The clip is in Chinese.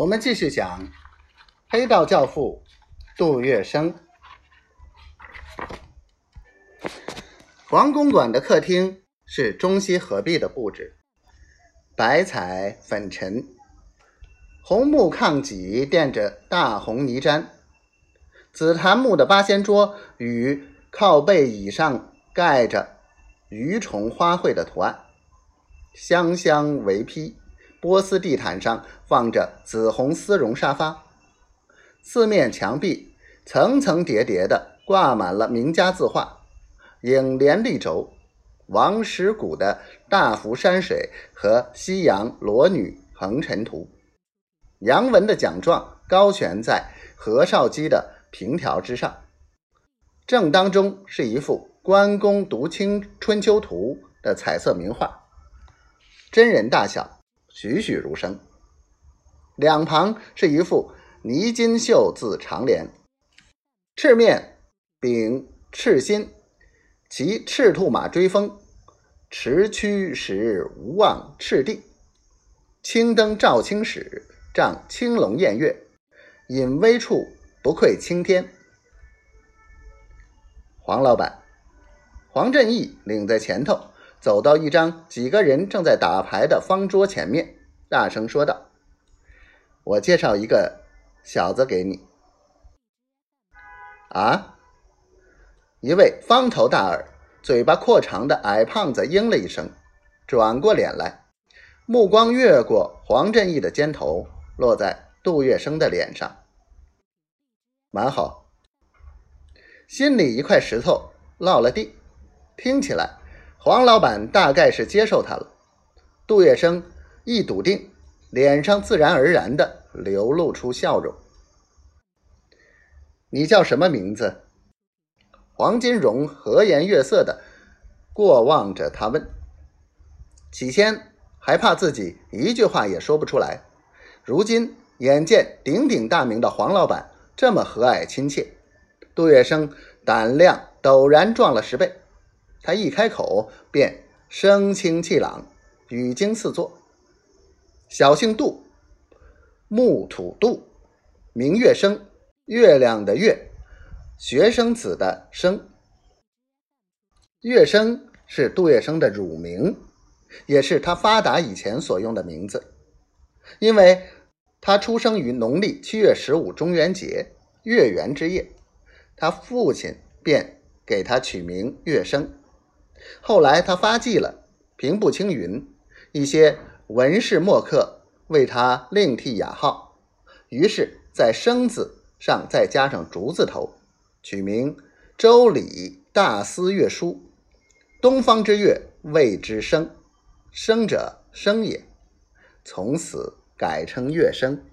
我们继续讲黑道教父杜月笙。王公馆的客厅是中西合璧的布置，白彩粉尘，红木炕脊垫着大红泥毡，紫檀木的八仙桌与靠背椅上盖着鱼虫花卉的图案，香香为披。波斯地毯上放着紫红丝绒沙发，四面墙壁层层叠叠的挂满了名家字画、影联立轴、王石谷的大幅山水和西洋裸女横陈图。杨文的奖状高悬在何绍基的凭条之上，正当中是一幅《关公读清春秋图》的彩色名画，真人大小。栩栩如生，两旁是一副泥金绣字长联：“赤面秉赤心，骑赤兔马追风，驰驱时无忘赤地。青灯照青史，仗青龙偃月，隐微处不愧青天。”黄老板，黄振义领在前头。走到一张几个人正在打牌的方桌前面，大声说道：“我介绍一个小子给你。”啊！一位方头大耳、嘴巴阔长的矮胖子应了一声，转过脸来，目光越过黄振义的肩头，落在杜月笙的脸上。蛮好，心里一块石头落了地，听起来。黄老板大概是接受他了，杜月笙一笃定，脸上自然而然的流露出笑容。你叫什么名字？黄金荣和颜悦色的过望着他问。起先还怕自己一句话也说不出来，如今眼见鼎鼎大名的黄老板这么和蔼亲切，杜月笙胆量陡然壮了十倍。他一开口便声清气朗，语惊四座。小姓杜，木土杜，名月生，月亮的月，学生子的生。月生是杜月笙的乳名，也是他发达以前所用的名字。因为他出生于农历七月十五中元节月圆之夜，他父亲便给他取名月生。后来他发迹了，平步青云，一些文士墨客为他另替雅号，于是，在“生”字上再加上竹字头，取名周礼大司乐书。东方之月谓之生，生者生也，从此改称乐生。